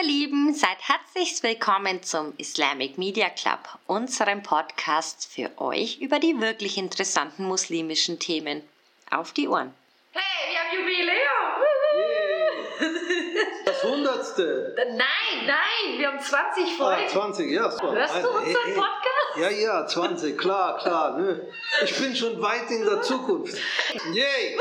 ihr Lieben, seid herzlich willkommen zum Islamic Media Club, unserem Podcast für euch über die wirklich interessanten muslimischen Themen. Auf die Ohren. Hey, wir haben Jubiläum! Das Hundertste. Nein, nein, wir haben 20 Folgen. Ah, 20, ja. So. Hörst du unseren Hey, hey. Podcast? Ja, ja, 20, klar, klar. Nö. Ich bin schon weit in der Zukunft. Yay!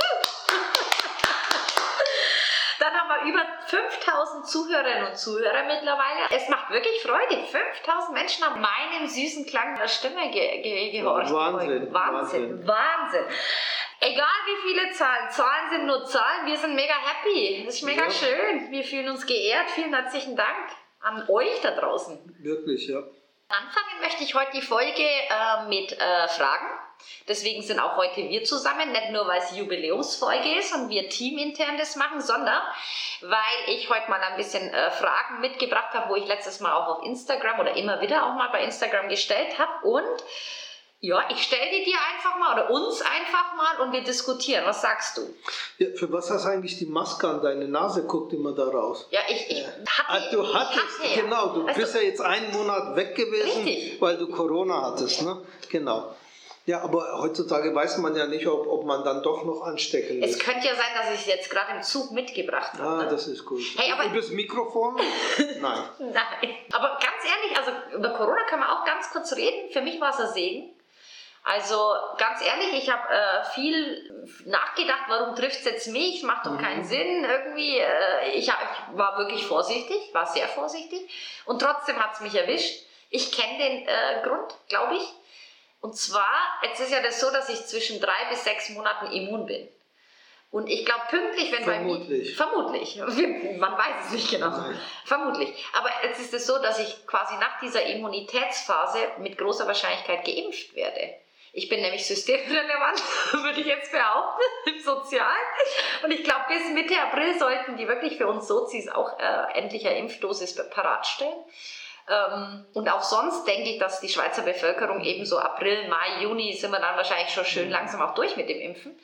Dann haben wir über 5000 Zuhörerinnen und Zuhörer mittlerweile. Es macht wirklich Freude. 5000 Menschen haben meinem süßen Klang der Stimme ge ge gehorcht. Wahnsinn, Wahnsinn. Wahnsinn. Egal wie viele Zahlen, Zahlen sind nur Zahlen, wir sind mega happy. Das ist mega Ja. schön. Wir fühlen uns geehrt. Vielen herzlichen Dank an euch da draußen. Wirklich, ja. Anfangen möchte ich heute die Folge äh, mit äh, Fragen. Deswegen sind auch heute wir zusammen, nicht nur weil es Jubiläumsfolge ist und wir teamintern das machen, sondern weil ich heute mal ein bisschen äh, Fragen mitgebracht habe, wo ich letztes Mal auch auf Instagram oder immer wieder auch mal bei Instagram gestellt habe. Und ja, ich stelle die dir einfach mal oder uns einfach mal und wir diskutieren. Was sagst du? ja. Für was hast du eigentlich die Maske an? Deine Nase guckt immer da raus. Ja, ich, ich Ah, hatte. du ich hattest, hatte genau, du Weißt bist ja jetzt einen Monat weg gewesen, Richtig. weil du Corona hattest, ne? Genau. Ja, aber heutzutage weiß man ja nicht, ob, ob man dann doch noch anstecken Es ist. könnte ja sein, dass ich es jetzt gerade im Zug mitgebracht habe. Ah, ne? das ist gut. Hey, aber- Und das Mikrofon? Nein. Nein. Aber ganz ehrlich, also über Corona kann man auch ganz kurz reden. Für mich war es ein Segen. Also ganz ehrlich, ich habe äh, viel nachgedacht, warum trifft es jetzt mich? Macht doch keinen Sinn irgendwie. Äh, ich, hab, ich war wirklich vorsichtig, war sehr vorsichtig und trotzdem hat es mich erwischt. Ich kenne den äh, Grund, glaube ich. Und zwar, jetzt ist ja das so, dass ich zwischen drei bis sechs Monaten immun bin. Und ich glaube pünktlich, wenn bei mir... Vermutlich. Vermutlich. Man weiß es nicht genau. Nein. Vermutlich. Aber jetzt ist es so, dass ich quasi nach dieser Immunitätsphase mit großer Wahrscheinlichkeit geimpft werde. Ich bin nämlich systemrelevant, würde ich jetzt behaupten, im Sozialen. Und ich glaube, bis Mitte April sollten die wirklich für uns Sozis auch äh, endlich eine Impfdosis parat stellen. Ähm, und auch sonst denke ich, dass die Schweizer Bevölkerung eben so April, Mai, Juni sind wir dann wahrscheinlich schon schön langsam auch durch mit dem Impfen.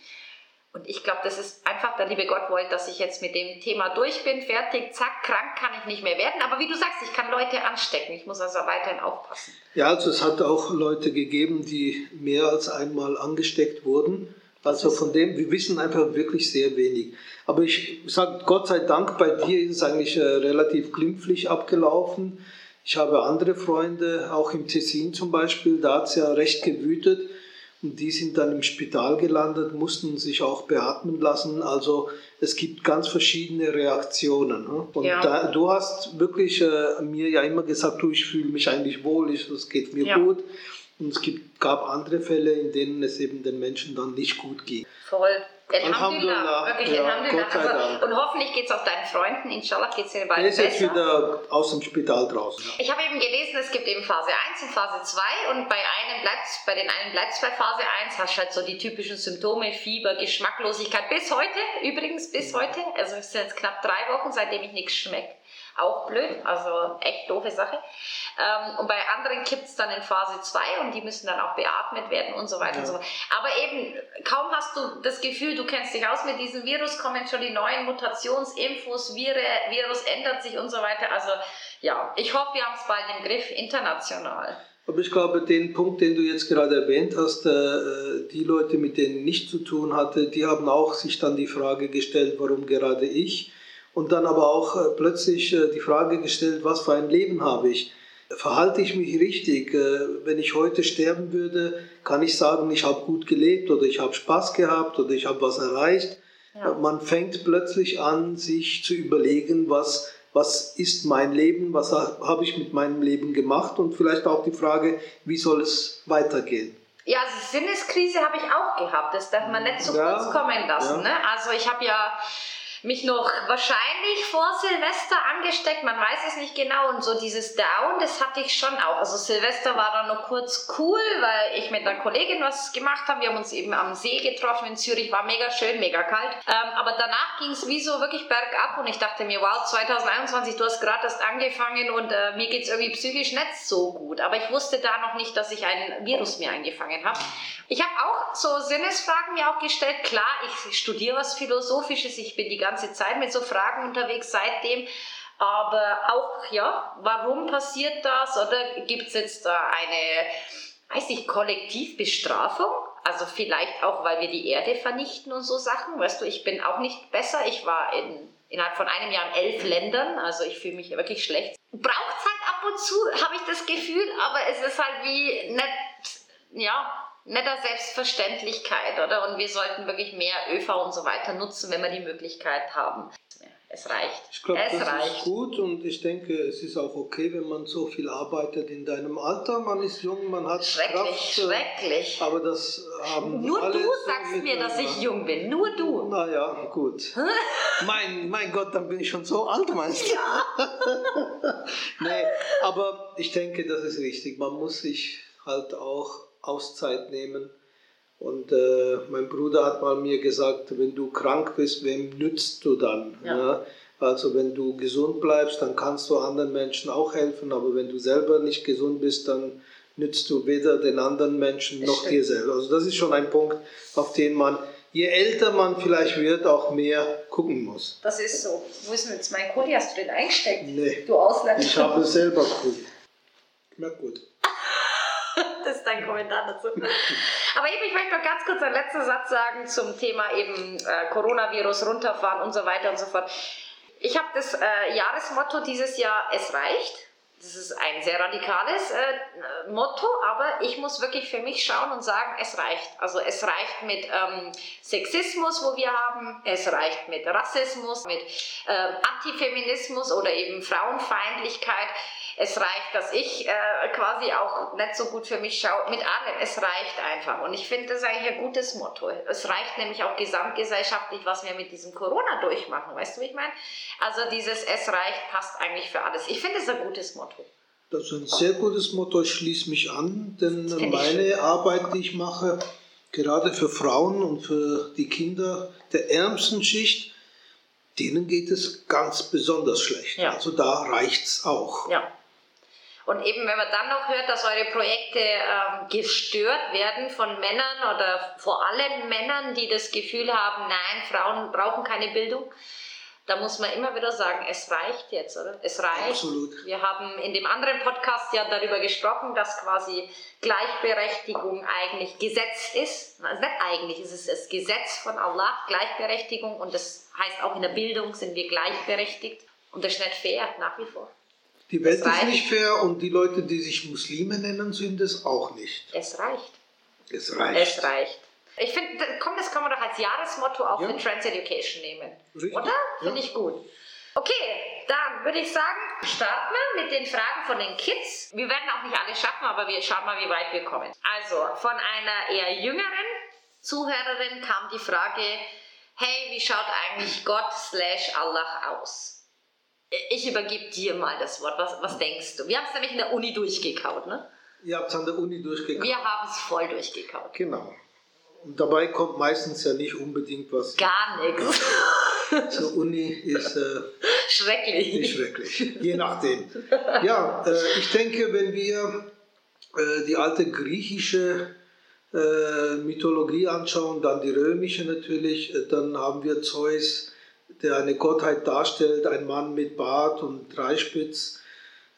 Und ich glaube, das ist einfach, der liebe Gott wollte, dass ich jetzt mit dem Thema durch bin, fertig, zack, krank kann ich nicht mehr werden. Aber wie du sagst, ich kann Leute anstecken. Ich muss also weiterhin aufpassen. Ja, also es hat auch Leute gegeben, die mehr als einmal angesteckt wurden. Also von dem, wir wissen einfach wirklich sehr wenig. Aber ich sage Gott sei Dank, bei dir ist es eigentlich äh, relativ glimpflich abgelaufen. Ich habe andere Freunde, auch im Tessin zum Beispiel, da hat es ja recht gewütet. Und die sind dann im Spital gelandet, mussten sich auch beatmen lassen. Also es gibt ganz verschiedene Reaktionen. ne? Und Ja. da, du hast wirklich äh, mir ja immer gesagt, du, ich fühle mich eigentlich wohl, ich, es geht mir Ja. gut. Und es gibt, gab andere Fälle, in denen es eben den Menschen dann nicht gut ging. Voll. Alhamdulillah. Wirklich, Ja, Alhamdulillah. Gott sei Also, Dank. und hoffentlich geht es auch deinen Freunden. Inshallah geht es dir bald Er ist jetzt besser. wieder aus dem Spital draußen. Ich habe eben gelesen, es gibt eben Phase 1 und Phase 2 und bei einem bleibt's, bei den einen bleibt es bei Phase 1, hast halt so die typischen Symptome, Fieber, Geschmacklosigkeit. Bis heute, übrigens bis heute, also es sind jetzt knapp drei Wochen, seitdem ich nichts schmeckt. Auch blöd, also echt doofe Sache. Ähm, und bei anderen kippt es dann in Phase 2 und die müssen dann auch beatmet werden und so weiter und Ja. so fort. Aber eben, kaum hast du das Gefühl, du kennst dich aus mit diesem Virus, kommen schon die neuen Mutationsinfos, Vire, Virus ändert sich und so weiter. Also ja, ich hoffe, wir haben es bald im Griff, international. Aber ich glaube, den Punkt, den du jetzt gerade erwähnt hast, äh, die Leute, mit denen ich nichts zu tun hatte, die haben auch sich dann die Frage gestellt, warum gerade ich? Und dann aber auch äh, plötzlich äh, die Frage gestellt, was für ein Leben habe ich? Verhalte ich mich richtig? Äh, Wenn ich heute sterben würde, kann ich sagen, ich habe gut gelebt oder ich habe Spaß gehabt oder ich habe was erreicht. Ja. Man fängt plötzlich an, sich zu überlegen, was, was ist mein Leben, was ha- habe ich mit meinem Leben gemacht und vielleicht auch die Frage, wie soll es weitergehen. Ja, also Sinneskrise habe ich auch gehabt. Das darf man nicht zu Ja, kurz kommen lassen. ja. Ne? Also ich habe ja mich noch wahrscheinlich vor Silvester angesteckt, man weiß es nicht genau. Und so dieses Down, das hatte ich schon auch. Also Silvester war dann noch kurz cool, weil ich mit einer Kollegin was gemacht habe. Wir haben uns eben am See getroffen in Zürich, war mega schön, mega kalt. Ähm, aber danach ging es wie so wirklich bergab und ich dachte mir, wow, 2021, du hast gerade erst angefangen und äh, mir geht es irgendwie psychisch nicht so gut. Aber ich wusste da noch nicht, dass ich ein Virus mir eingefangen habe. Ich habe auch so Sinnesfragen mir auch gestellt. Klar, ich studiere was Philosophisches, ich bin die ganze Zeit mit so Fragen unterwegs seitdem. Aber auch, ja, warum passiert das? Oder gibt es jetzt da eine, weiß ich, Kollektivbestrafung? Also vielleicht auch, weil wir die Erde vernichten und so Sachen. Weißt du, ich bin auch nicht besser. Ich war in, innerhalb von einem Jahr in elf Ländern. Also ich fühle mich wirklich schlecht. Braucht es halt ab und zu, habe ich das Gefühl. Aber es ist halt wie nicht, ja, netter Selbstverständlichkeit, oder? Und wir sollten wirklich mehr ÖV und so weiter nutzen, wenn wir die Möglichkeit haben. Es reicht. Ich glaube, das reicht. ist gut und ich denke, es ist auch okay, wenn man so viel arbeitet in deinem Alter. Man ist jung, man hat schrecklich, Kraft. Schrecklich, Aber das haben Nur alle du sagst mir, dass ich jung bin. Nur du. Naja, gut. mein, mein Gott, dann bin ich schon so alt, meinst du? Ja. nee, aber ich denke, das ist richtig. Man muss sich halt auch Auszeit nehmen. Und äh, mein Bruder hat mal mir gesagt, wenn du krank bist, wem nützt du dann? Ja. Ja? Also wenn du gesund bleibst, dann kannst du anderen Menschen auch helfen, aber wenn du selber nicht gesund bist, dann nützt du weder den anderen Menschen noch stimmt. dir selber. Also das ist schon ein Punkt, auf den man, je älter man vielleicht wird, auch mehr gucken muss. Das ist so. Wo ist denn jetzt mein Kuli? Hast du den eingesteckt? Nee. Du Ausländer. Ich habe selber Kuli. Na gut. Das ist dein Kommentar dazu. Aber eben, ich möchte noch ganz kurz einen letzten Satz sagen zum Thema eben äh, Coronavirus runterfahren und so weiter und so fort. Ich habe das äh, Jahresmotto dieses Jahr, es reicht. Das ist ein sehr radikales äh, Motto, aber ich muss wirklich für mich schauen und sagen, es reicht. Also es reicht mit ähm, Sexismus, wo wir haben, es reicht mit Rassismus, mit ähm, Antifeminismus oder eben Frauenfeindlichkeit. Es reicht, dass ich äh, quasi auch nicht so gut für mich schaue, mit allem. Es reicht einfach. Und ich finde das eigentlich ein gutes Motto. Es reicht nämlich auch gesamtgesellschaftlich, was wir mit diesem Corona durchmachen. Weißt du, wie ich meine? Also dieses Es reicht passt eigentlich für alles. Ich finde es ein gutes Motto. Das ist ein sehr gutes Motto. Ich schließe mich an, denn meine Arbeit, die ich mache, gerade für Frauen und für die Kinder der ärmsten Schicht, denen geht es ganz besonders schlecht. Ja. Also da reicht es auch. Ja. Und eben, wenn man dann noch hört, dass eure Projekte ähm, gestört werden von Männern oder vor allem Männern, die das Gefühl haben, nein, Frauen brauchen keine Bildung, da muss man immer wieder sagen, es reicht jetzt, oder? Es reicht. Absolut. Wir haben in dem anderen Podcast ja darüber gesprochen, dass quasi Gleichberechtigung eigentlich Gesetz ist. Also nicht eigentlich, es ist das Gesetz von Allah, Gleichberechtigung. Und das heißt auch in der Bildung sind wir gleichberechtigt. Und das ist nicht fair, nach wie vor. Die Welt ist nicht fair und die Leute, die sich Muslime nennen, sind es auch nicht. Es reicht. Es reicht. Es reicht. Ich finde, komm, das kann man doch als Jahresmotto auch ja. für Trans Education nehmen. Richtig. Oder? Finde ja. ich gut. Okay, dann würde ich sagen, starten wir mit den Fragen von den Kids. Wir werden auch nicht alle schaffen, aber wir schauen mal, wie weit wir kommen. Also, von einer eher jüngeren Zuhörerin kam die Frage, hey, wie schaut eigentlich Gott slash Allah aus? Ich übergebe dir mal das Wort. Was, was denkst du? Wir haben es nämlich in der Uni durchgekaut, ne? Ihr habt es an der Uni durchgekaut. Wir haben es voll durchgekaut. Genau. Und dabei kommt meistens ja nicht unbedingt was. Gar nichts. Zur Uni ist. Äh, schrecklich. Schrecklich. Je nachdem. Ja, äh, ich denke, wenn wir äh, die alte griechische äh, Mythologie anschauen, dann die römische natürlich, äh, dann haben wir Zeus der eine Gottheit darstellt, ein Mann mit Bart und Dreispitz.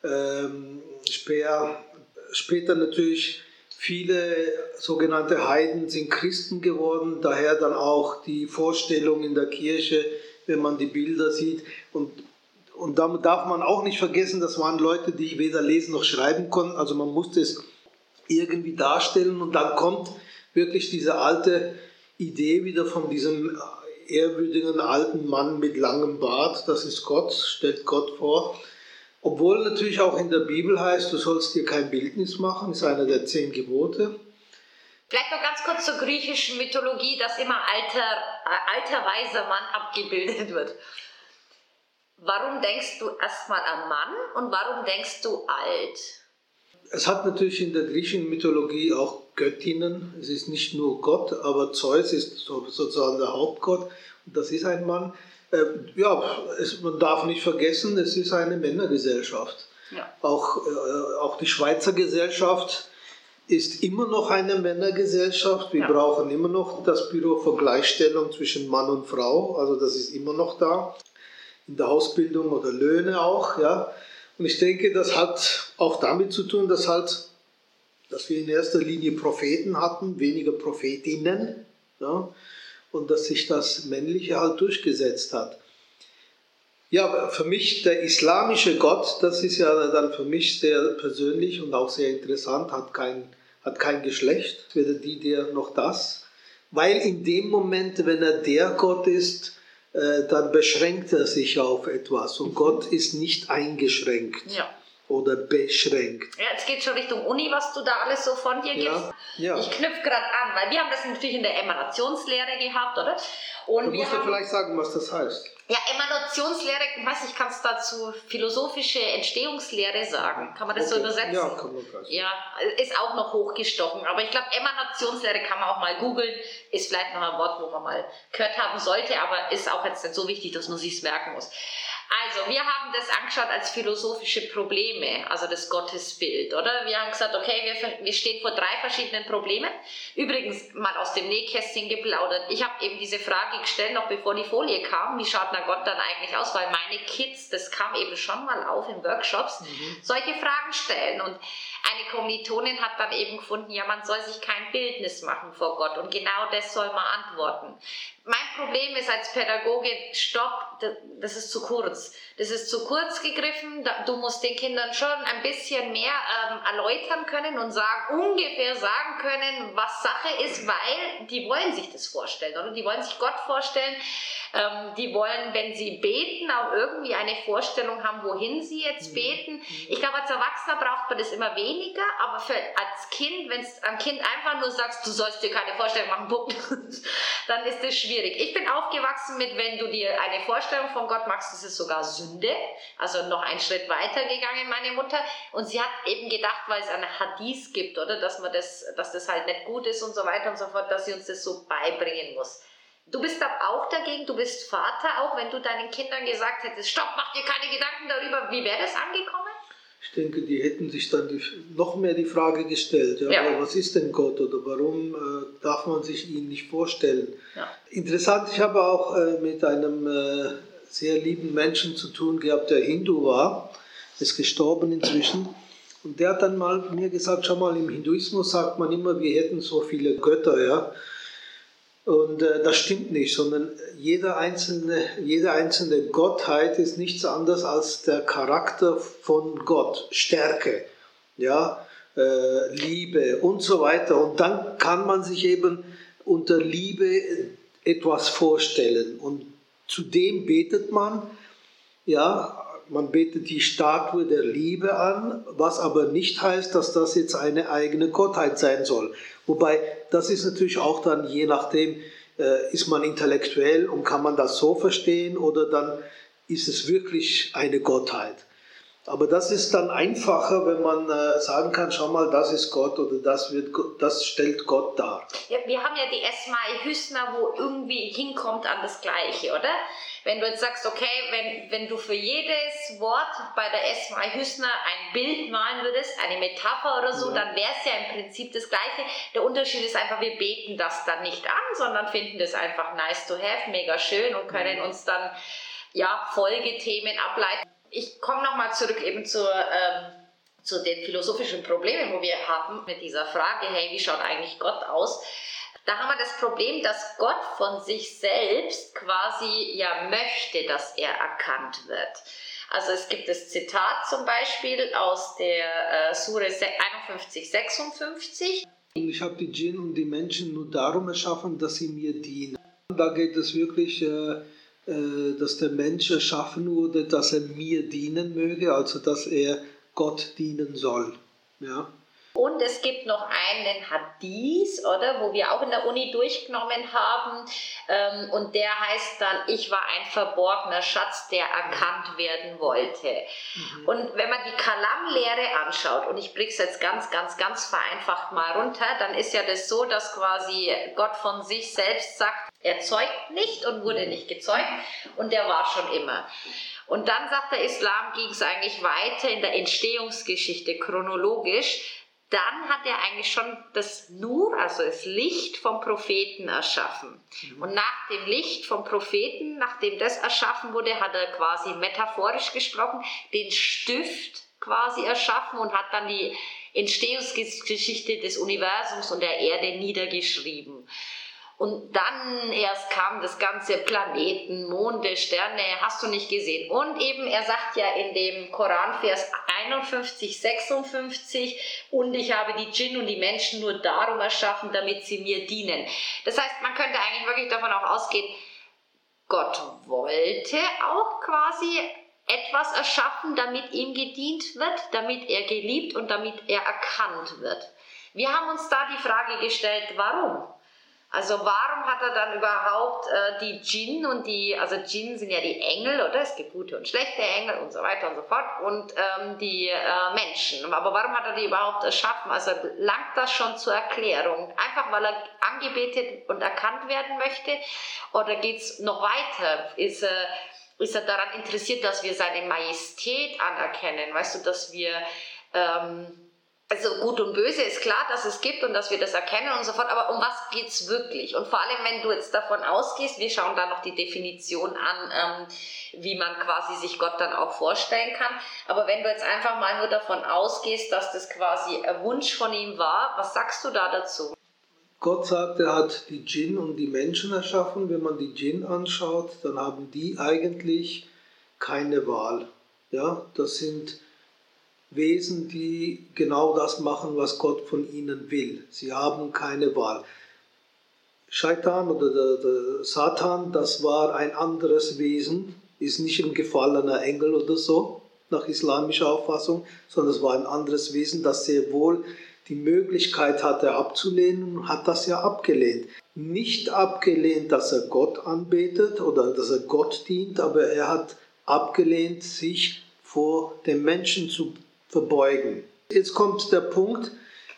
Ähm, Speer, später natürlich viele sogenannte Heiden sind Christen geworden, daher dann auch die Vorstellung in der Kirche, wenn man die Bilder sieht. Und, und damit darf man auch nicht vergessen, das waren Leute, die weder lesen noch schreiben konnten, also man musste es irgendwie darstellen und dann kommt wirklich diese alte Idee wieder von diesem ehrwürdigen alten Mann mit langem Bart, das ist Gott, stellt Gott vor. Obwohl natürlich auch in der Bibel heißt, du sollst dir kein Bildnis machen, ist einer der zehn Gebote. Vielleicht noch ganz kurz zur griechischen Mythologie, dass immer alter, äh, alter weiser Mann abgebildet wird. Warum denkst du erstmal an Mann und warum denkst du alt? Es hat natürlich in der griechischen Mythologie auch Göttinnen. Es ist nicht nur Gott, aber Zeus ist sozusagen der Hauptgott und das ist ein Mann. Äh, ja, es, man darf nicht vergessen, es ist eine Männergesellschaft. Ja. Auch, äh, auch die Schweizer Gesellschaft ist immer noch eine Männergesellschaft. Wir ja. brauchen immer noch das Büro für Gleichstellung zwischen Mann und Frau, also das ist immer noch da. in der Ausbildung oder Löhne auch. Ja. Und ich denke, das hat auch damit zu tun, dass halt, dass wir in erster Linie Propheten hatten, weniger Prophetinnen. Ja, und dass sich das Männliche halt durchgesetzt hat. Ja, für mich der islamische Gott, das ist ja dann für mich sehr persönlich und auch sehr interessant, hat kein, hat kein Geschlecht, weder die, der noch das. Weil in dem Moment, wenn er der Gott ist, äh, dann beschränkt er sich auf etwas und Gott ist nicht eingeschränkt. Ja oder beschränkt. Ja, jetzt geht schon Richtung Uni, was du da alles so von dir gibst. Ja, ja. Ich knüpfe gerade an, weil wir haben das natürlich in der Emanationslehre gehabt, oder? Und du musst ja vielleicht sagen, was das heißt. Ja, Emanationslehre, ich weiß nicht, kannst dazu philosophische Entstehungslehre sagen? Kann man das okay. so übersetzen? Ja, kann man gleich. Ja, ist auch noch hochgestochen. Aber ich glaube, Emanationslehre kann man auch mal googeln. Ist vielleicht noch ein Wort, wo man mal gehört haben sollte, aber ist auch jetzt nicht so wichtig, dass man sich merken muss. Also, wir haben das angeschaut als philosophische Probleme, also das Gottesbild, oder? Wir haben gesagt, okay, wir, wir stehen vor drei verschiedenen Problemen. Übrigens, mal aus dem Nähkästchen geplaudert. Ich habe eben diese Frage gestellt, noch bevor die Folie kam, wie schaut na Gott dann eigentlich aus? Weil meine Kids, das kam eben schon mal auf in Workshops, mhm. solche Fragen stellen. Und eine Kommilitonin hat dann eben gefunden, ja, man soll sich kein Bildnis machen vor Gott. Und genau das soll man antworten mein Problem ist als Pädagoge, stopp, das ist zu kurz. Das ist zu kurz gegriffen. Du musst den Kindern schon ein bisschen mehr ähm, erläutern können und sagen, ungefähr sagen können, was Sache ist, weil die wollen sich das vorstellen, oder? Die wollen sich Gott vorstellen. Ähm, die wollen, wenn sie beten, auch irgendwie eine Vorstellung haben, wohin sie jetzt mhm. beten. Ich glaube, als Erwachsener braucht man das immer weniger, aber für, als Kind, wenn es am Kind einfach nur sagst, du sollst dir keine Vorstellung machen, dann ist das schwierig. Ich bin aufgewachsen mit, wenn du dir eine Vorstellung von Gott machst, ist es sogar Sünde. Also noch einen Schritt weiter gegangen, meine Mutter. Und sie hat eben gedacht, weil es eine Hadith gibt, oder, dass man das, dass das halt nicht gut ist und so weiter und so fort, dass sie uns das so beibringen muss. Du bist aber auch dagegen, du bist Vater, auch wenn du deinen Kindern gesagt hättest, stopp, mach dir keine Gedanken darüber, wie wäre das angekommen? Ich denke, die hätten sich dann die, noch mehr die Frage gestellt, ja, ja. was ist denn Gott oder warum äh, darf man sich ihn nicht vorstellen? Ja. Interessant, ich habe auch äh, mit einem äh, sehr lieben Menschen zu tun gehabt, der Hindu war, ist gestorben inzwischen. Und der hat dann mal mir gesagt, schau mal, im Hinduismus sagt man immer, wir hätten so viele Götter, ja. Und äh, das stimmt nicht, sondern jede einzelne, jede einzelne Gottheit ist nichts anderes als der Charakter von Gott, Stärke, ja, äh, Liebe und so weiter. Und dann kann man sich eben unter Liebe etwas vorstellen. Und zudem betet man, ja, man betet die Statue der Liebe an, was aber nicht heißt, dass das jetzt eine eigene Gottheit sein soll. Wobei, das ist natürlich auch dann je nachdem, äh, ist man intellektuell und kann man das so verstehen oder dann ist es wirklich eine Gottheit. Aber das ist dann einfacher, wenn man äh, sagen kann, schau mal, das ist Gott oder das, wird, das stellt Gott dar. Ja, wir haben ja die Esmai Hüsner, wo irgendwie hinkommt an das Gleiche, oder? Wenn du jetzt sagst, okay, wenn, wenn du für jedes Wort bei der Esmai Hüsner ein Bild malen würdest, eine Metapher oder so, ja. dann wäre es ja im Prinzip das Gleiche. Der Unterschied ist einfach, wir beten das dann nicht an, sondern finden das einfach nice to have, mega schön und können uns dann ja, Folgethemen ableiten ich komme nochmal zurück eben zur, ähm, zu den philosophischen Problemen, wo wir haben mit dieser Frage, hey, wie schaut eigentlich Gott aus? Da haben wir das Problem, dass Gott von sich selbst quasi ja möchte, dass er erkannt wird. Also es gibt das Zitat zum Beispiel aus der äh, Sure 51, 56. Ich habe die Djinn und die Menschen nur darum erschaffen, dass sie mir dienen. Da geht es wirklich äh, dass der Mensch erschaffen wurde, dass er mir dienen möge, also dass er Gott dienen soll. Ja. Und es gibt noch einen Hadith, oder, wo wir auch in der Uni durchgenommen haben. Ähm, und der heißt dann, ich war ein verborgener Schatz, der erkannt werden wollte. Mhm. Und wenn man die Kalam-Lehre anschaut, und ich bringe es jetzt ganz, ganz, ganz vereinfacht mal runter, dann ist ja das so, dass quasi Gott von sich selbst sagt, er zeugt nicht und wurde nicht gezeugt und der war schon immer. Und dann sagt der Islam, ging es eigentlich weiter in der Entstehungsgeschichte chronologisch dann hat er eigentlich schon das Nur, also das Licht vom Propheten erschaffen. Mhm. Und nach dem Licht vom Propheten, nachdem das erschaffen wurde, hat er quasi metaphorisch gesprochen den Stift quasi erschaffen und hat dann die Entstehungsgeschichte des Universums und der Erde niedergeschrieben. Und dann erst kam das ganze Planeten, Monde, Sterne, hast du nicht gesehen. Und eben, er sagt ja in dem Koranvers 51, 56, und ich habe die Djinn und die Menschen nur darum erschaffen, damit sie mir dienen. Das heißt, man könnte eigentlich wirklich davon auch ausgehen, Gott wollte auch quasi etwas erschaffen, damit ihm gedient wird, damit er geliebt und damit er erkannt wird. Wir haben uns da die Frage gestellt, warum? Also warum hat er dann überhaupt äh, die Djinn und die, also Djinn sind ja die Engel, oder? Es gibt gute und schlechte Engel und so weiter und so fort und ähm, die äh, Menschen. Aber warum hat er die überhaupt erschaffen? Also langt das schon zur Erklärung? Einfach weil er angebetet und erkannt werden möchte? Oder geht es noch weiter? Ist, äh, ist er daran interessiert, dass wir seine Majestät anerkennen? Weißt du, dass wir... Ähm, also gut und böse ist klar, dass es gibt und dass wir das erkennen und so fort, aber um was geht es wirklich? Und vor allem, wenn du jetzt davon ausgehst, wir schauen da noch die Definition an, ähm, wie man quasi sich Gott dann auch vorstellen kann, aber wenn du jetzt einfach mal nur davon ausgehst, dass das quasi ein Wunsch von ihm war, was sagst du da dazu? Gott sagt, er hat die Djinn und die Menschen erschaffen. Wenn man die Djinn anschaut, dann haben die eigentlich keine Wahl. Ja, das sind Wesen, die genau das machen, was Gott von ihnen will. Sie haben keine Wahl. Shaitan oder der, der Satan, das war ein anderes Wesen, ist nicht ein gefallener Engel oder so, nach islamischer Auffassung, sondern es war ein anderes Wesen, das sehr wohl die Möglichkeit hatte abzulehnen und hat das ja abgelehnt. Nicht abgelehnt, dass er Gott anbetet oder dass er Gott dient, aber er hat abgelehnt, sich vor dem Menschen zu verbeugen. Jetzt kommt der Punkt,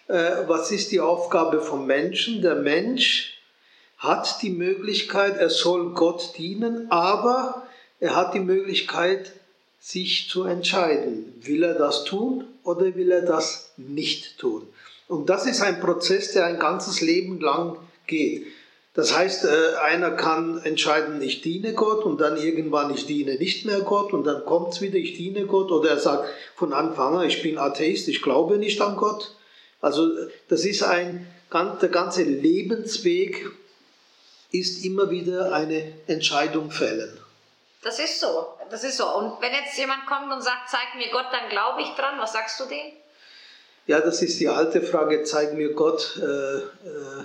äh, was ist die Aufgabe vom Menschen? Der Mensch hat die Möglichkeit, er soll Gott dienen, aber er hat die Möglichkeit, sich zu entscheiden. Will er das tun oder will er das nicht tun? Und das ist ein Prozess, der ein ganzes Leben lang geht. Das heißt, äh, einer kann entscheiden, ich diene Gott und dann irgendwann, ich diene nicht mehr Gott und dann kommt es wieder, ich diene Gott oder er sagt von Anfang an, ich bin Atheist, ich glaube nicht an Gott. Also das ist ein, der ganze Lebensweg ist immer wieder eine Entscheidung fällen. Das ist so, das ist so. Und wenn jetzt jemand kommt und sagt, zeig mir Gott, dann glaube ich dran, was sagst du dem? Ja, das ist die alte Frage, zeig mir Gott. Äh, äh,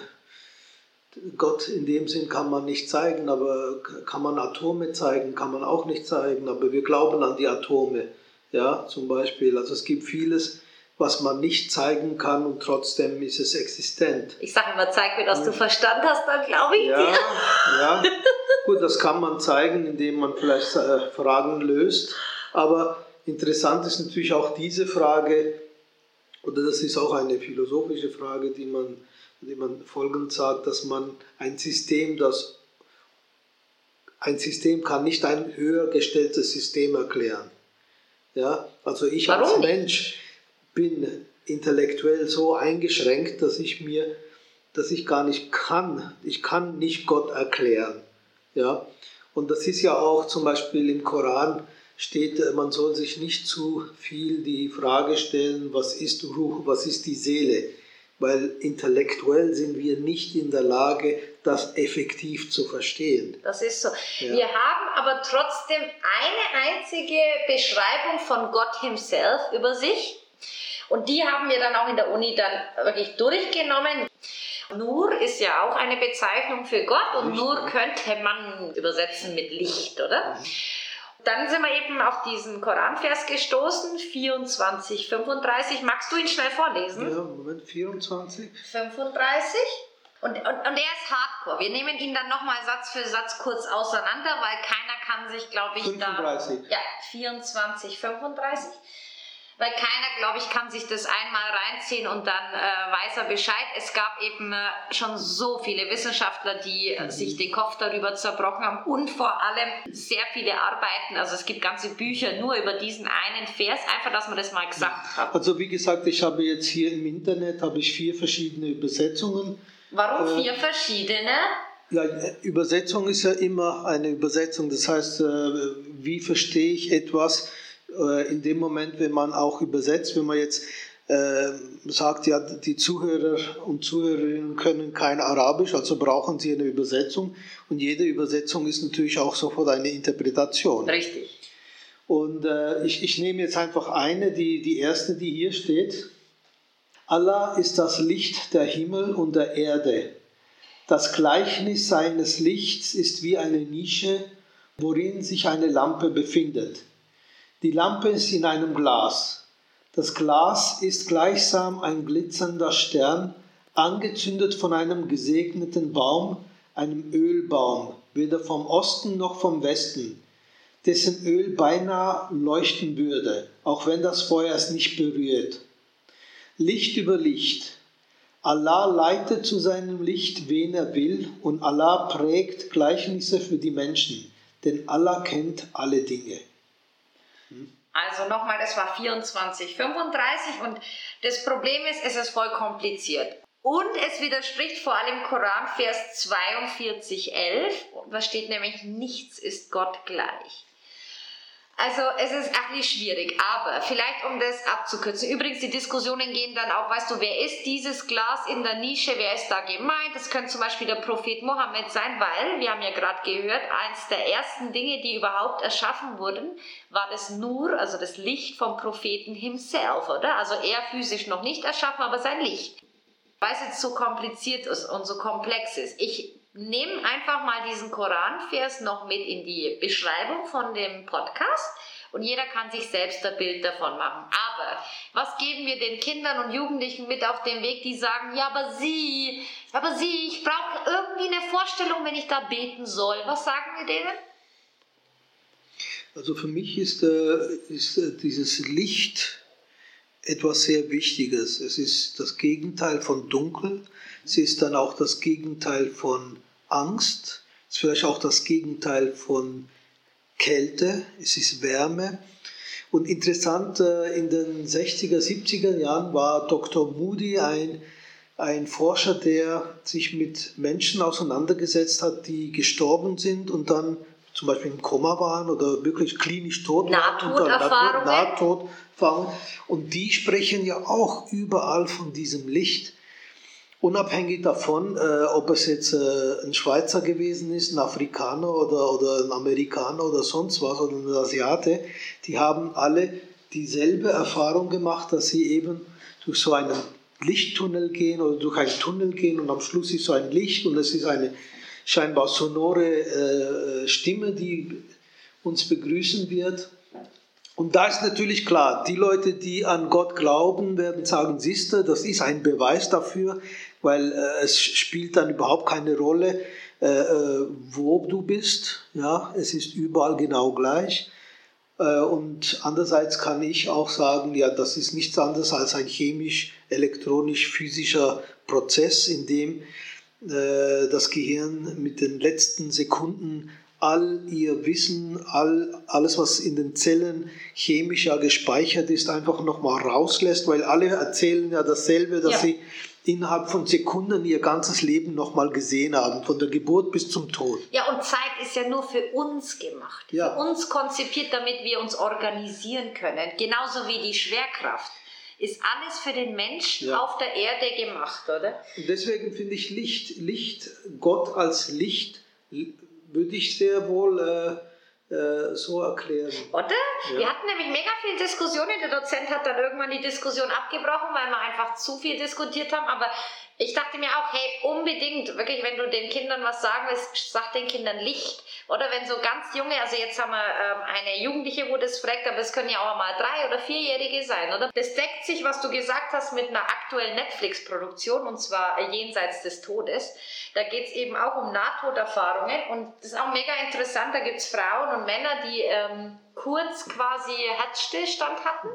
Gott in dem Sinn kann man nicht zeigen, aber kann man Atome zeigen, kann man auch nicht zeigen, aber wir glauben an die Atome, ja, zum Beispiel. Also es gibt vieles, was man nicht zeigen kann und trotzdem ist es existent. Ich sage immer, zeig mir, dass du Verstand hast, dann glaube ich ja, dir. Ja, gut, das kann man zeigen, indem man vielleicht äh, Fragen löst, aber interessant ist natürlich auch diese Frage, oder das ist auch eine philosophische Frage, die man indem man folgend sagt, dass man ein System, das ein System kann nicht ein höher gestelltes System erklären. Ja, also ich Warum? als Mensch bin intellektuell so eingeschränkt, dass ich mir, dass ich gar nicht kann, ich kann nicht Gott erklären. Ja, und das ist ja auch zum Beispiel im Koran steht, man soll sich nicht zu viel die Frage stellen, was ist Ruh, was ist die Seele weil intellektuell sind wir nicht in der Lage, das effektiv zu verstehen. Das ist so. Ja. Wir haben aber trotzdem eine einzige Beschreibung von Gott himself über sich und die haben wir dann auch in der Uni dann wirklich durchgenommen. Nur ist ja auch eine Bezeichnung für Gott und Nur könnte man übersetzen mit Licht, oder? Mhm dann sind wir eben auf diesen Koranvers gestoßen, 24, 35. Magst du ihn schnell vorlesen? Ja, Moment, 24. 35. Und, und, und er ist hardcore. Wir nehmen ihn dann nochmal Satz für Satz kurz auseinander, weil keiner kann sich, glaube ich, 35. da. Ja, 24, 35. weil keiner, glaube ich, kann sich das einmal reinziehen und dann äh, weiß er Bescheid. Es gab eben äh, schon so viele Wissenschaftler, die äh, mhm. sich den Kopf darüber zerbrochen haben und vor allem sehr viele Arbeiten. Also es gibt ganze Bücher nur über diesen einen Vers, einfach, dass man das mal gesagt hat. Also wie gesagt, ich habe jetzt hier im Internet habe ich vier verschiedene Übersetzungen. Warum äh, vier verschiedene? Ja, Übersetzung ist ja immer eine Übersetzung. Das heißt, äh, wie verstehe ich etwas? Äh, in dem Moment, wenn man auch übersetzt, wenn man jetzt äh, sagt, ja, die Zuhörer und Zuhörerinnen können kein Arabisch, also brauchen sie eine Übersetzung. Und jede Übersetzung ist natürlich auch sofort eine Interpretation. Richtig. Und äh, ich, ich nehme jetzt einfach eine, die, die erste, die hier steht. Allah ist das Licht der Himmel und der Erde. Das Gleichnis seines Lichts ist wie eine Nische, worin sich eine Lampe befindet. Die Lampe ist in einem Glas. Das Glas ist gleichsam ein glitzernder Stern, angezündet von einem gesegneten Baum, einem Ölbaum, weder vom Osten noch vom Westen, dessen Öl beinahe leuchten würde, auch wenn das Feuer es nicht berührt. Licht über Licht. Allah leitet zu seinem Licht, wen er will, und Allah prägt Gleichnisse für die Menschen, denn Allah kennt alle Dinge. Also nochmal, das war 24, 35 und das Problem ist, es ist voll kompliziert. Und es widerspricht vor allem Koran, Vers 42, 11. Da steht nämlich, nichts ist Gott gleich. Also es ist eigentlich schwierig, aber vielleicht um das abzukürzen. Übrigens, die Diskussionen gehen dann auch, weißt du, wer ist dieses Glas in der Nische, wer ist da gemeint? Das könnte zum Beispiel der Prophet Mohammed sein, weil, wir haben ja gerade gehört, eins der ersten Dinge, die überhaupt erschaffen wurden, war das Nur, also das Licht vom Propheten himself, oder? Also er physisch noch nicht erschaffen, aber sein Licht. Weil es jetzt so kompliziert ist und so komplex ist. Ich nehme einfach mal diesen Koranvers noch mit in die Beschreibung von dem Podcast und jeder kann sich selbst ein Bild davon machen. Aber was geben wir den Kindern und Jugendlichen mit auf den Weg, die sagen, ja, aber sie, aber sie, ich brauche irgendwie eine Vorstellung, wenn ich da beten soll. Was sagen wir denen? Also für mich ist, äh, ist äh, dieses Licht etwas sehr Wichtiges. Es ist das Gegenteil von Dunkel. Es ist dann auch das Gegenteil von Angst, ist vielleicht auch das Gegenteil von Kälte, es ist Wärme. Und interessant, äh, in den 60er, 70er Jahren war Dr. Moody ein, ein Forscher, der sich mit Menschen auseinandergesetzt hat, die gestorben sind und dann zum Beispiel im Koma waren oder wirklich klinisch tot waren. Nahtoderfahrungen. Nahtoderfahrungen. Und die sprechen ja auch überall von diesem Licht. Unabhängig davon, äh, ob es jetzt äh, ein Schweizer gewesen ist, ein Afrikaner oder, oder ein Amerikaner oder sonst was oder ein Asiate, die haben alle dieselbe Erfahrung gemacht, dass sie eben durch so einen Lichttunnel gehen oder durch einen Tunnel gehen und am Schluss ist so ein Licht und es ist eine scheinbar sonore äh, Stimme, die uns begrüßen wird. Und da ist natürlich klar, die Leute, die an Gott glauben, werden sagen, siehste, das ist ein Beweis dafür, weil äh, es spielt dann überhaupt keine Rolle, äh, äh, wo du bist. Ja, es ist überall genau gleich. Äh, und andererseits kann ich auch sagen, ja, das ist nichts anderes als ein chemisch-elektronisch-physischer Prozess, in dem äh, das Gehirn mit den letzten Sekunden all ihr Wissen, all, alles, was in den Zellen chemisch ja gespeichert ist, einfach nochmal rauslässt, weil alle erzählen ja dasselbe, dass ja. sie innerhalb von Sekunden ihr ganzes Leben nochmal gesehen haben, von der Geburt bis zum Tod. Ja, und Zeit ist ja nur für uns gemacht, ja. für uns konzipiert, damit wir uns organisieren können, genauso wie die Schwerkraft. Ist alles für den Menschen ja. auf der Erde gemacht, oder? Und deswegen finde ich Licht, Licht, Gott als Licht, würde ich sehr wohl äh, äh, so erklären. Oder? Ja. Wir hatten nämlich mega viel Diskussionen. Der Dozent hat dann irgendwann die Diskussion abgebrochen, weil wir einfach zu viel diskutiert haben. Aber ich dachte mir auch, hey, unbedingt, wirklich, wenn du den Kindern was sagen willst, sag den Kindern Licht. Oder wenn so ganz junge, also jetzt haben wir ähm, eine Jugendliche, wo das fragt, aber es können ja auch mal drei- oder vierjährige sein, oder? Das deckt sich, was du gesagt hast, mit einer aktuellen Netflix-Produktion und zwar Jenseits des Todes. Da geht es eben auch um Nahtoderfahrungen und das ist auch mega interessant. Da gibt es Frauen und Männer, die. Ähm, kurz quasi Herzstillstand hatten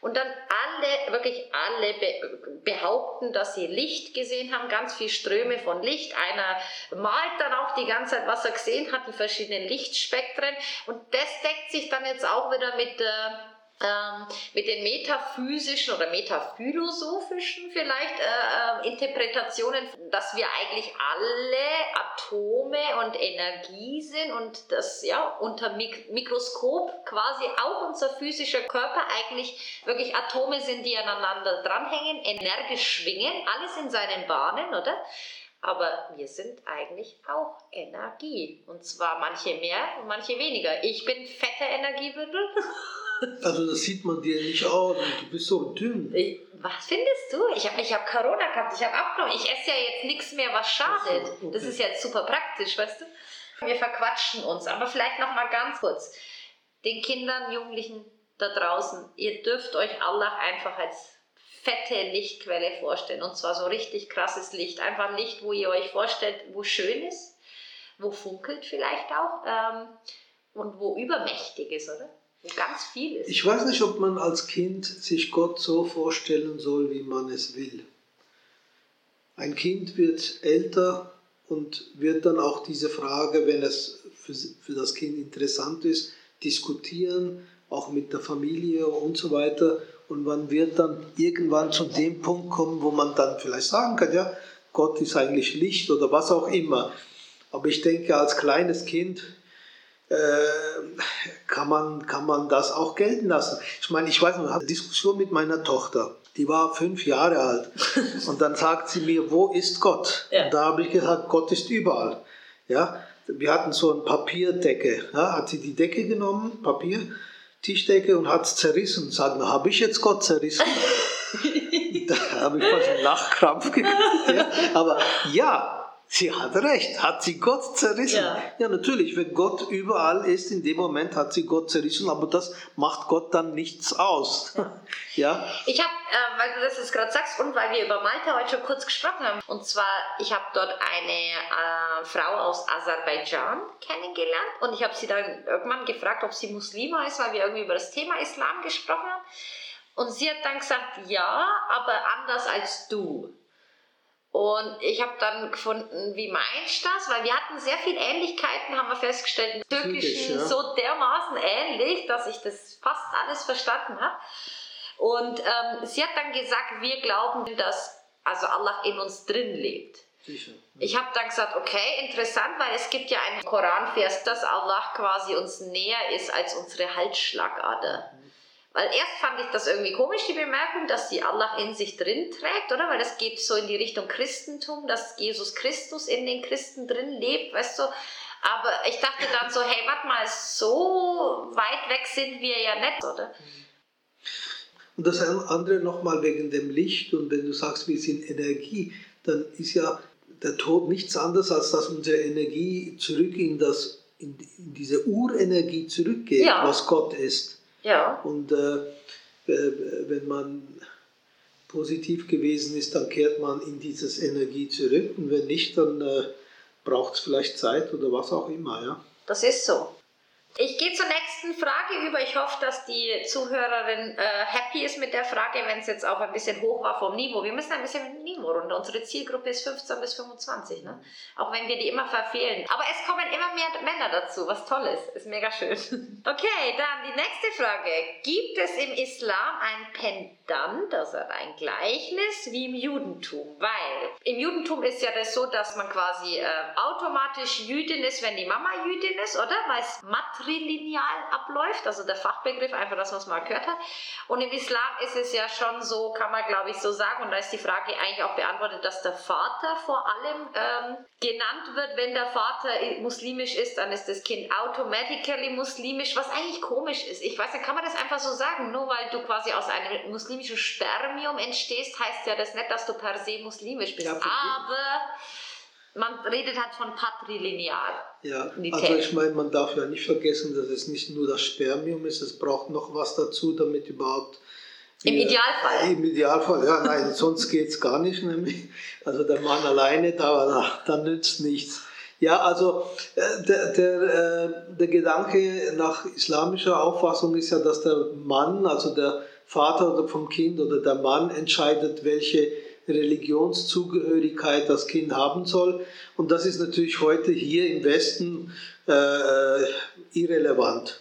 und dann alle, wirklich alle be behaupten, dass sie Licht gesehen haben, ganz viel Ströme von Licht. Einer malt dann auch die ganze Zeit, was er gesehen hat, die verschiedenen Lichtspektren und das deckt sich dann jetzt auch wieder mit der ähm, mit den metaphysischen oder metaphilosophischen vielleicht äh, äh, Interpretationen, dass wir eigentlich alle Atome und Energie sind und dass ja unter Mik Mikroskop quasi auch unser physischer Körper eigentlich wirklich Atome sind, die aneinander dranhängen, energisch schwingen, alles in seinen Bahnen, oder? Aber wir sind eigentlich auch Energie. Und zwar manche mehr und manche weniger. Ich bin fette Energiebündel. Also das sieht man dir nicht an. Du bist so dünn. Ich, was findest du? Ich habe ich hab Corona gehabt, ich habe abgenommen. Ich esse ja jetzt nichts mehr, was schadet. Okay. Das ist jetzt super praktisch, weißt du? Wir verquatschen uns. Aber vielleicht noch mal ganz kurz. Den Kindern, Jugendlichen da draußen, ihr dürft euch Allah einfach als fette Lichtquelle vorstellen. Und zwar so richtig krasses Licht. Einfach Licht, wo ihr euch vorstellt, wo schön ist, wo funkelt vielleicht auch ähm, und wo übermächtig ist, oder? Ganz viel. Ich weiß nicht, ob man als Kind sich Gott so vorstellen soll, wie man es will. Ein Kind wird älter und wird dann auch diese Frage, wenn es für, für das Kind interessant ist, diskutieren, auch mit der Familie und so weiter. Und man wird dann irgendwann zu dem Punkt kommen, wo man dann vielleicht sagen kann, ja, Gott ist eigentlich Licht oder was auch immer. Aber ich denke, als kleines Kind kann, man, kann man das auch gelten lassen. Ich meine, ich weiß noch, ich hatte eine Diskussion mit meiner Tochter. Die war fünf Jahre alt. Und dann sagt sie mir, wo ist Gott? Ja. Und da habe ich gesagt, Gott ist überall. Ja? Wir hatten so eine Papierdecke. Ja? Hat sie die Decke genommen, Papier, Tischdecke und hat es zerrissen. Und sagt, habe ich jetzt Gott zerrissen? da habe ich fast einen Lachkrampf gekriegt. Ja? Aber ja, Sie hat recht. Hat sie Gott zerrissen? Ja. ja, natürlich. Wenn Gott überall ist, in dem Moment hat sie Gott zerrissen, aber das macht Gott dann nichts aus. Ja. ja? Ich habe, äh, weil du das jetzt gerade sagst und weil wir über Malta heute schon kurz gesprochen haben, und zwar, ich habe dort eine äh, Frau aus Aserbaidschan kennengelernt und ich habe sie dann irgendwann gefragt, ob sie Muslima ist, weil wir irgendwie über das Thema Islam gesprochen haben. Und sie hat dann gesagt, ja, aber anders als du. Und ich habe dann gefunden, wie meinst du das? Weil wir hatten sehr viele Ähnlichkeiten, haben wir festgestellt, im Türkischen ja. so dermaßen ähnlich, dass ich das fast alles verstanden habe. Und ähm, sie hat dann gesagt, wir glauben, dass also Allah in uns drin lebt. Sicher. Ich habe dann gesagt, okay, interessant, weil es gibt ja einen Koranvers, dass Allah quasi uns näher ist als unsere Halsschlagader. Mhm. Weil erst fand ich das irgendwie komisch, die Bemerkung, dass die Allah in sich drin trägt, oder? Weil das geht so in die Richtung Christentum, dass Jesus Christus in den Christen drin lebt, weißt du? Aber ich dachte dann so, hey, warte mal, so weit weg sind wir ja nicht, oder? Und das andere nochmal wegen dem Licht und wenn du sagst, wir sind Energie, dann ist ja der Tod nichts anderes, als dass unsere Energie zurück in, das, in, in diese Urenergie zurückgeht, ja. was Gott ist. Ja. Und äh, wenn man positiv gewesen ist, dann kehrt man in dieses Energie zurück. Und wenn nicht, dann äh, braucht es vielleicht Zeit oder was auch immer. Ja? Das ist so. Ich gehe zur nächsten Frage über. Ich hoffe, dass die Zuhörerin äh, happy ist mit der Frage, wenn es jetzt auch ein bisschen hoch war vom Niveau. Wir müssen ein bisschen mit dem Niveau runter. Unsere Zielgruppe ist 15 bis 25, ne? auch wenn wir die immer verfehlen. Aber es kommen immer mehr Männer dazu, was toll ist. Ist mega schön. Okay, dann die nächste Frage. Gibt es im Islam ein Pendant, also ein Gleichnis, wie im Judentum? Weil im Judentum ist ja das so, dass man quasi äh, automatisch Jüdin ist, wenn die Mama Jüdin ist, oder? Weil es matrilineal abläuft, also der Fachbegriff, einfach das, was man gehört hat. Und im Islam ist es ja schon so, kann man glaube ich so sagen, und da ist die Frage eigentlich auch beantwortet, dass der Vater vor allem ähm, genannt wird. Wenn der Vater muslimisch ist, dann ist das Kind automatically muslimisch, was eigentlich komisch ist. Ich weiß, dann kann man das einfach so sagen. Nur weil du quasi aus einem muslimischen Spermium entstehst, heißt ja das nicht, dass du per se muslimisch bist. Ja, Aber man redet halt von patrilinear. Ja, also ich meine, man darf ja nicht vergessen, dass es nicht nur das Spermium ist, es braucht noch was dazu, damit überhaupt. Im wir, Idealfall. Im Idealfall, ja, nein, sonst geht es gar nicht, nämlich. Also der Mann alleine, da, da, da nützt nichts. Ja, also äh, der, der, äh, der Gedanke nach islamischer Auffassung ist ja, dass der Mann, also der Vater vom Kind oder der Mann entscheidet, welche Religionszugehörigkeit das Kind haben soll. Und das ist natürlich heute hier im Westen äh, irrelevant,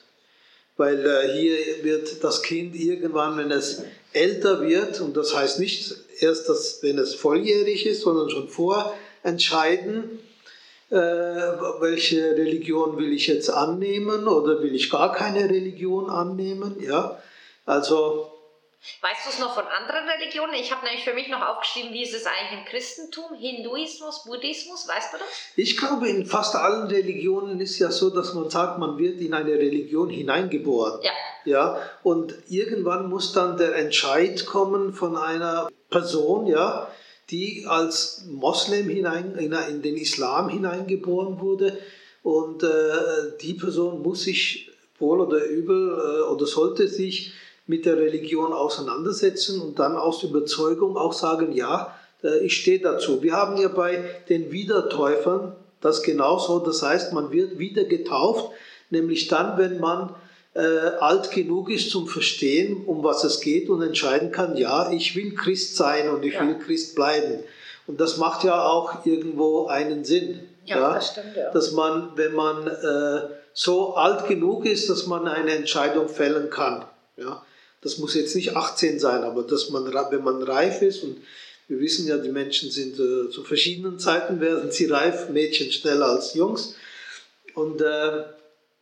weil äh, hier wird das Kind irgendwann, wenn es älter wird, und das heißt nicht erst, dass, wenn es volljährig ist, sondern schon vor entscheiden, äh, welche Religion will ich jetzt annehmen oder will ich gar keine Religion annehmen. Ja? Also Weißt du es noch von anderen Religionen? Ich habe nämlich für mich noch aufgeschrieben, wie ist es eigentlich im Christentum, Hinduismus, Buddhismus, weißt du das? Ich glaube, in fast allen Religionen ist ja so, dass man sagt, man wird in eine Religion hineingeboren. Ja. Ja, und irgendwann muss dann der Entscheid kommen von einer Person, ja, die als Moslem hinein, in den Islam hineingeboren wurde. Und äh, die Person muss sich wohl oder übel äh, oder sollte sich mit der Religion auseinandersetzen und dann aus Überzeugung auch sagen, ja, äh, ich stehe dazu. Wir haben ja bei den Wiedertäufern das genauso, das heißt, man wird wieder getauft, nämlich dann, wenn man äh, alt genug ist zum Verstehen, um was es geht und entscheiden kann, ja, ich will Christ sein und ich ja. will Christ bleiben. Und das macht ja auch irgendwo einen Sinn. Ja, ja? das stimmt, ja. Dass man, wenn man äh, so alt genug ist, dass man eine Entscheidung fällen kann. Ja? Das muss jetzt nicht 18 sein, aber dass man, wenn man reif ist und wir wissen ja, die Menschen sind äh, zu verschiedenen Zeiten werden sie reif, Mädchen schneller als Jungs. Und äh,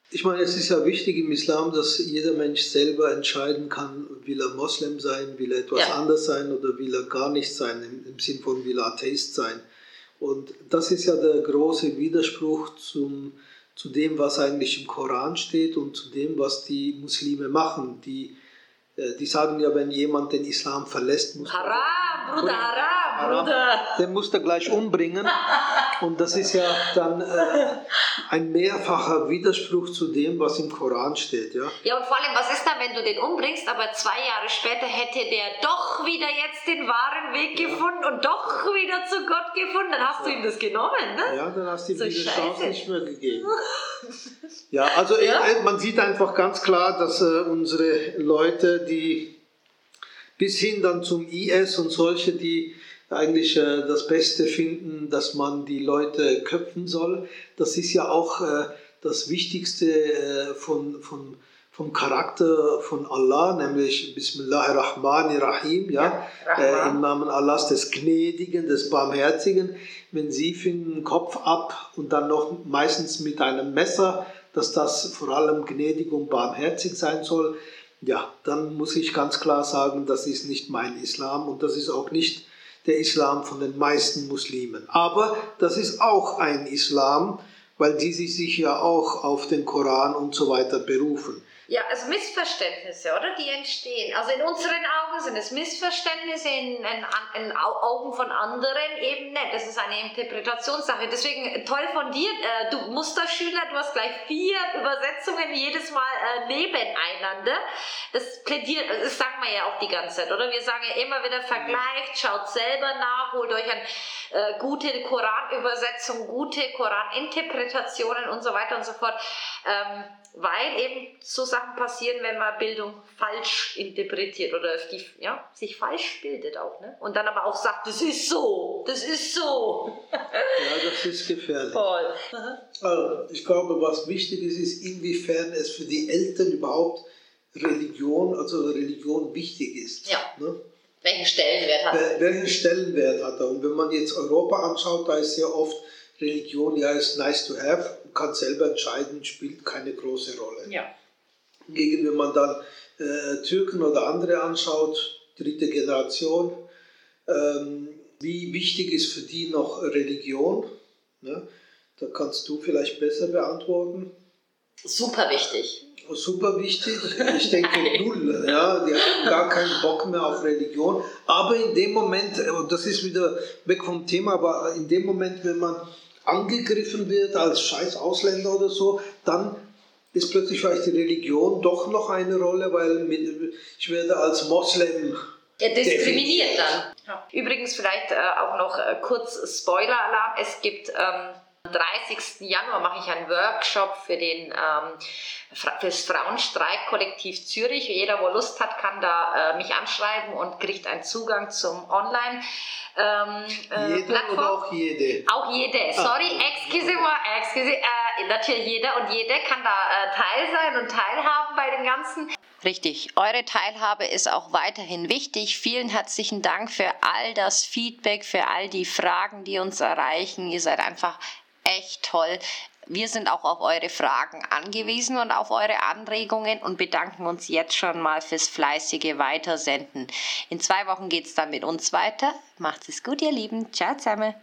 ich meine, es ist ja wichtig im Islam, dass jeder Mensch selber entscheiden kann, will er Moslem sein, will er etwas ja. anders sein oder will er gar nicht sein, im, im Sinn von will er Atheist sein. Und das ist ja der große Widerspruch zum, zu dem, was eigentlich im Koran steht und zu dem, was die Muslime machen, die die sagen ja, wenn jemand den Islam verlässt, muss Haram, Bruder, Haram, Bruder. Den muss er gleich umbringen. Und das ist ja dann äh, ein mehrfacher Widerspruch zu dem, was im Koran steht. Ja? ja, und vor allem, was ist dann, wenn du den umbringst, aber zwei Jahre später hätte der doch wieder jetzt den wahren Weg ja. gefunden und doch wieder zu Gott gefunden? Dann hast ja. du ihm das genommen, ne? Ja, dann hast du ihm so diese Chance nicht mehr gegeben. Ja, also ja? Äh, man sieht einfach ganz klar, dass äh, unsere Leute, die bis hin dann zum IS und solche, die eigentlich äh, das Beste finden, dass man die Leute köpfen soll, das ist ja auch äh, das Wichtigste äh, von, von, vom Charakter von Allah, nämlich Bismillahirrahmanirrahim, ja, ja äh, im Namen Allahs des Gnädigen, des Barmherzigen. Wenn Sie finden den Kopf ab und dann noch meistens mit einem Messer dass das vor allem gnädig und barmherzig sein soll, ja, dann muss ich ganz klar sagen, das ist nicht mein Islam und das ist auch nicht der Islam von den meisten Muslimen. Aber das ist auch ein Islam, weil die sich ja auch auf den Koran und so weiter berufen. Ja, also Missverständnisse, oder? Die entstehen. Also in unseren Augen sind es Missverständnisse, in, in, in Augen von anderen eben nicht. Das ist eine Interpretationssache. Deswegen toll von dir, äh, du Musterschüler, du hast gleich vier Übersetzungen jedes Mal äh, nebeneinander. Das plädiert, das sagen wir ja auch die ganze Zeit, oder? Wir sagen ja immer wieder, vergleicht, schaut selber nach, holt euch eine äh, gute Koranübersetzung, gute Koraninterpretationen und so weiter und so fort. Ähm, weil eben so Sachen passieren, wenn man Bildung falsch interpretiert oder die, ja, sich falsch bildet auch. Ne? Und dann aber auch sagt, das ist so, das ist so. ja, das ist gefährlich. Voll. Also, ich glaube, was wichtig ist, ist, inwiefern es für die Eltern überhaupt Religion, also Religion wichtig ist. Ja. Ne? Welchen Stellenwert hat er? Welchen Stellenwert hat er? Und wenn man jetzt Europa anschaut, da ist ja oft Religion, ja, ist nice to have kann selber entscheiden, spielt keine große Rolle. Ja. Gegen wenn man dann äh, Türken oder andere anschaut, dritte Generation, ähm, wie wichtig ist für die noch Religion? Ne? Da kannst du vielleicht besser beantworten. Super wichtig. Super wichtig. Ich denke null. Ja, die haben gar keinen Bock mehr auf Religion. Aber in dem Moment, und das ist wieder weg vom Thema, aber in dem Moment, wenn man angegriffen wird als scheiß Ausländer oder so, dann ist plötzlich vielleicht die Religion doch noch eine Rolle, weil ich werde als Moslem ja, diskriminiert dann. Ja. Übrigens vielleicht äh, auch noch äh, kurz Spoiler-Alarm. Es gibt ähm, 30. Januar mache ich einen Workshop für den ähm, fürs Frauenstreikkollektiv Zürich. Jeder, wo Lust hat, kann da äh, mich anschreiben und kriegt einen Zugang zum Online. Ähm, äh, jeder Plattform. oder auch jede? Auch jede. Ah. Sorry, ah. excuse moi, excuse, äh, natürlich jeder und jede kann da äh, Teil sein und teilhaben bei dem Ganzen. Richtig, eure Teilhabe ist auch weiterhin wichtig. Vielen herzlichen Dank für all das Feedback, für all die Fragen, die uns erreichen. Ihr seid einfach echt toll. Wir sind auch auf eure Fragen angewiesen und auf eure Anregungen und bedanken uns jetzt schon mal fürs fleißige Weitersenden. In zwei Wochen geht es dann mit uns weiter. Macht es gut, ihr Lieben. Ciao zusammen.